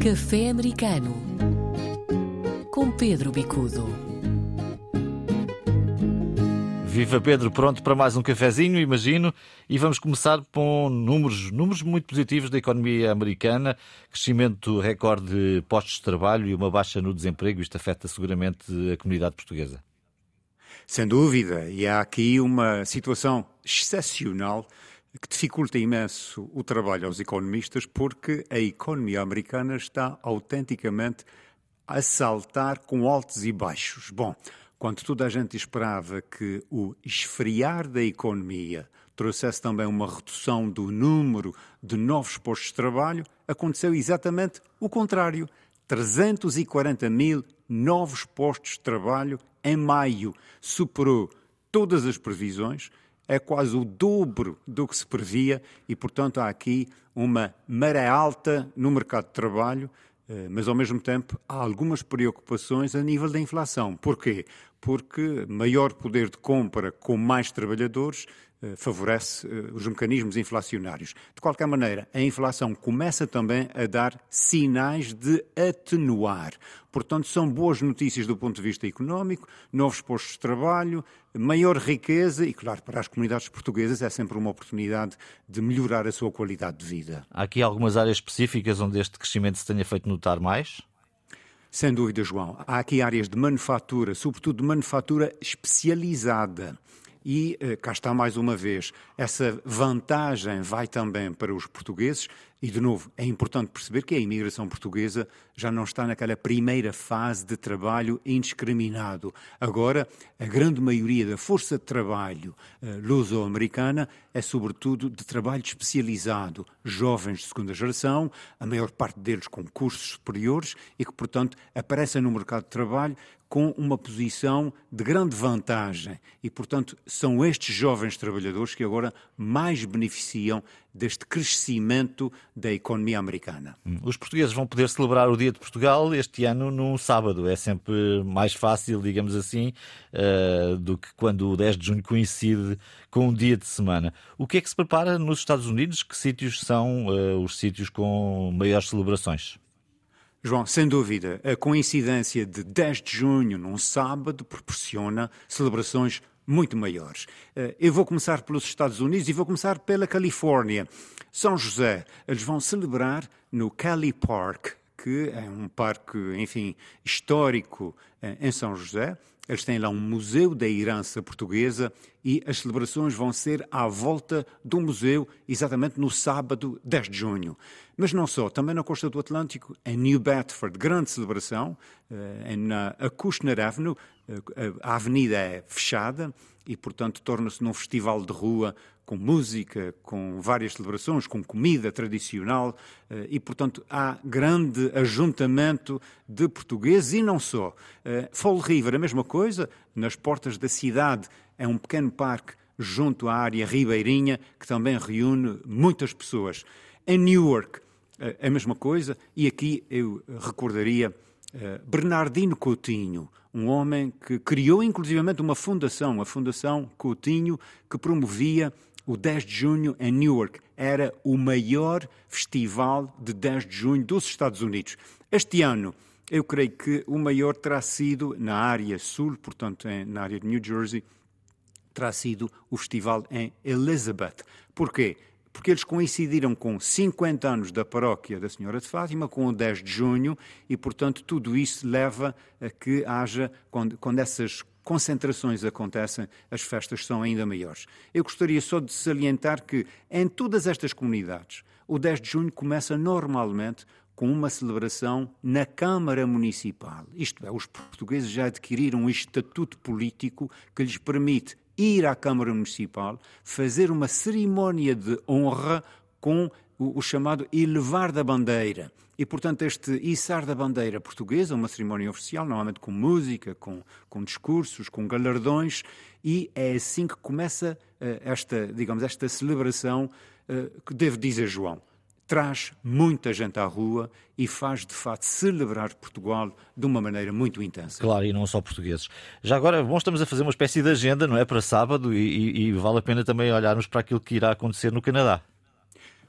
Café Americano com Pedro Bicudo. Viva Pedro, pronto para mais um cafezinho, imagino, e vamos começar com números, números muito positivos da economia americana, crescimento recorde de postos de trabalho e uma baixa no desemprego, isto afeta seguramente a comunidade portuguesa. Sem dúvida, e há aqui uma situação excepcional que dificulta imenso o trabalho aos economistas, porque a economia americana está autenticamente a saltar com altos e baixos. Bom, quando toda a gente esperava que o esfriar da economia trouxesse também uma redução do número de novos postos de trabalho, aconteceu exatamente o contrário. 340 mil novos postos de trabalho em maio. Superou todas as previsões é quase o dobro do que se previa e, portanto, há aqui uma maré alta no mercado de trabalho, eh, mas ao mesmo tempo há algumas preocupações a nível da inflação. Porquê? Porque maior poder de compra com mais trabalhadores favorece eh, os mecanismos inflacionários. De qualquer maneira, a inflação começa também a dar sinais de atenuar. Portanto, são boas notícias do ponto de vista económico, novos postos de trabalho, maior riqueza e, claro, para as comunidades portuguesas é sempre uma oportunidade de melhorar a sua qualidade de vida. Há aqui algumas áreas específicas onde este crescimento se tenha feito notar mais? Sem dúvida, João. Há aqui áreas de manufatura, sobretudo de manufatura especializada. E eh, cá está mais uma vez, essa vantagem vai também para os portugueses. E, de novo, é importante perceber que a imigração portuguesa já não está naquela primeira fase de trabalho indiscriminado. Agora, a grande maioria da força de trabalho uh, luso-americana é, sobretudo, de trabalho especializado. Jovens de segunda geração, a maior parte deles com cursos superiores e que, portanto, aparecem no mercado de trabalho com uma posição de grande vantagem. E, portanto, são estes jovens trabalhadores que agora mais beneficiam deste crescimento da economia americana. Os portugueses vão poder celebrar o Dia de Portugal este ano num sábado. É sempre mais fácil, digamos assim, uh, do que quando o 10 de junho coincide com um dia de semana. O que é que se prepara nos Estados Unidos? Que sítios são uh, os sítios com maiores celebrações? João, sem dúvida, a coincidência de 10 de junho num sábado proporciona celebrações muito maiores. Eh, eu vou começar pelos Estados Unidos e vou começar pela Califórnia. São José, eles vão celebrar no Cali Park, que é um parque, enfim, histórico eh, em São José. Eles têm lá um museu da herança portuguesa e as celebrações vão ser à volta do museu, exatamente no sábado 10 de junho. Mas não só, também na costa do Atlântico, em New Bedford, grande celebração, eh, na Acushner Avenue, eh, a avenida é fechada e, portanto, torna-se num festival de rua com música, com várias celebrações, com comida tradicional eh, e, portanto, há grande ajuntamento de portugueses e não só. Eh, Fall River, a mesma coisa, nas portas da cidade, é um pequeno parque junto à área ribeirinha que também reúne muitas pessoas. Em Newark, eh, a mesma coisa, e aqui eu recordaria Bernardino Coutinho, um homem que criou inclusivamente uma fundação, a Fundação Coutinho, que promovia o 10 de junho em Newark era o maior festival de 10 de junho dos Estados Unidos. Este ano, eu creio que o maior terá sido na área sul, portanto, na área de New Jersey, terá sido o festival em Elizabeth. Porquê? Porque eles coincidiram com 50 anos da paróquia da Senhora de Fátima, com o 10 de junho, e, portanto, tudo isso leva a que haja, quando, quando essas concentrações acontecem, as festas são ainda maiores. Eu gostaria só de salientar que em todas estas comunidades, o 10 de junho começa normalmente com uma celebração na Câmara Municipal. Isto é, os portugueses já adquiriram um estatuto político que lhes permite ir à Câmara Municipal, fazer uma cerimónia de honra com o, o chamado elevar da bandeira. E, portanto, este içar da bandeira portuguesa, uma cerimónia oficial, normalmente com música, com, com discursos, com galardões, e é assim que começa uh, esta, digamos, esta celebração uh, que devo dizer, João, traz muita gente à rua e faz de facto celebrar Portugal de uma maneira muito intensa. Claro, e não só portugueses. Já agora, bom, estamos a fazer uma espécie de agenda, não é? Para sábado e, e, e vale a pena também olharmos para aquilo que irá acontecer no Canadá.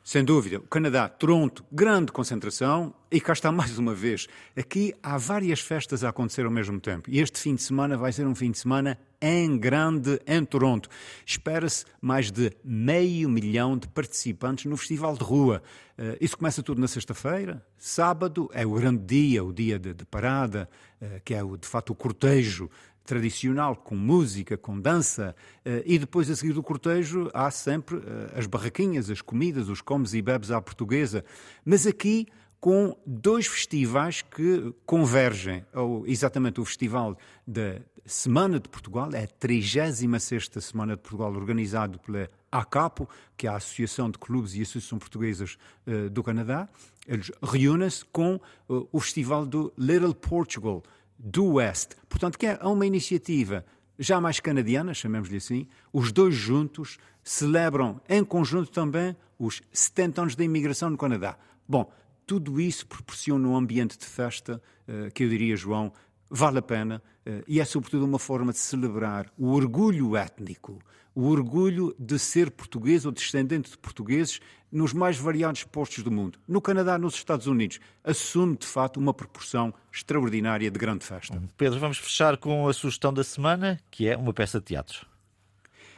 Sem dúvida. O Canadá, Toronto, grande concentração. E cá está mais uma vez. Aqui há várias festas a acontecer ao mesmo tempo. E este fim de semana vai ser um fim de semana em grande em Toronto. Espera-se mais de meio milhão de participantes no Festival de Rua. Uh, isso começa tudo na sexta-feira. Sábado é o grande dia, o dia de, parada, uh, que é de facto o cortejo tradicional, com música, com dança, eh, e depois a seguir do cortejo há sempre eh, as barraquinhas, as comidas, os comes e bebes à portuguesa. Mas aqui com dois festivais que convergem, ou exatamente o Festival da Semana de Portugal, é a 36 Semana de Portugal, organizado pela ACAPO, que é a Associação de Clubes e Associações Portuguesas uh, do Canadá. Eles reúnem-se com o Festival do Little Portugal, do West. Portanto, que é uma iniciativa já mais canadiana, chamemos-lhe assim, os dois juntos celebram em conjunto também os 70 anos da imigração no Canadá. Bom, tudo isso proporciona um ambiente de festa eh, que eu diria, João, vale a pena eh, e é sobretudo uma forma de celebrar o orgulho étnico, o orgulho de ser português ou descendente de portugueses nos mais variados postos do mundo. No Canadá, nos Estados Unidos, assume de facto uma proporção extraordinária de grande festa. Pedro, vamos fechar com a sugestão da semana, que é uma peça de teatro.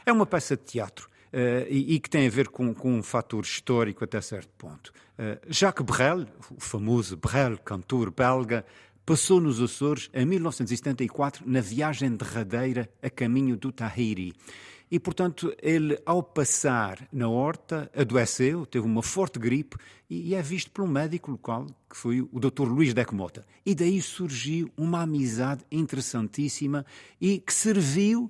É uma peça de teatro. Uh, e, e, que tem a ver com, com, um fator histórico até certo ponto. Uh, Jacques Brel, o famoso Brel, cantor belga, passou nos Açores em 1974 na viagem derradeira a caminho do Tahiri. E, portanto, ele, ao passar na horta, adoeceu, teve uma forte gripe e é visto por um médico local, que foi o Dr. Luís Decmota. E daí surgiu uma amizade interessantíssima e que serviu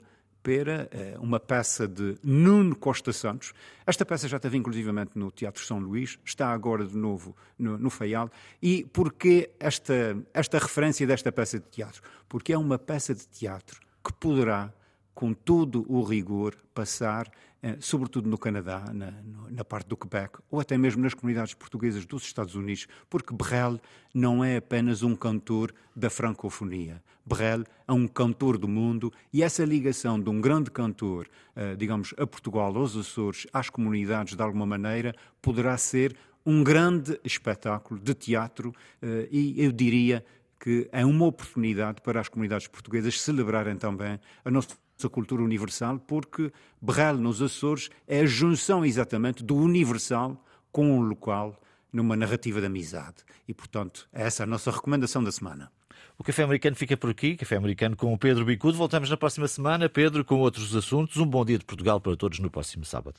eh, uma peça de Nuno Costa Santos. Esta peça já esteve inclusivamente no Teatro São Luís, está agora de novo no, no Faial. E porquê esta, esta referência desta peça de teatro? Porque é uma peça de teatro que poderá com todo o rigor, passar, eh, sobretudo no Canadá, na, na, parte do Quebec, ou até mesmo nas comunidades portuguesas dos Estados Unidos, porque Brel não é apenas um cantor da francofonia. Brel é um cantor do mundo e essa ligação de um grande cantor, eh, digamos, a Portugal, aos Açores, às comunidades, de alguma maneira, poderá ser um grande espetáculo de teatro eh, e, eu diria, que é uma oportunidade para as comunidades portuguesas celebrarem também a nossa a cultura universal, porque Berral, nos Açores, é a junção exatamente do universal com o local numa narrativa de amizade. E, portanto, é essa a nossa recomendação da semana. O Café Americano fica por aqui. Café Americano com o Pedro Bicudo. Voltamos na próxima semana. Pedro, com outros assuntos. Um bom dia de Portugal para todos no próximo sábado.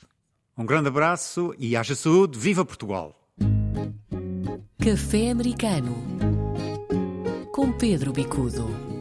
Um grande abraço e haja saúde. Viva Portugal! Café Americano com Pedro Bicudo.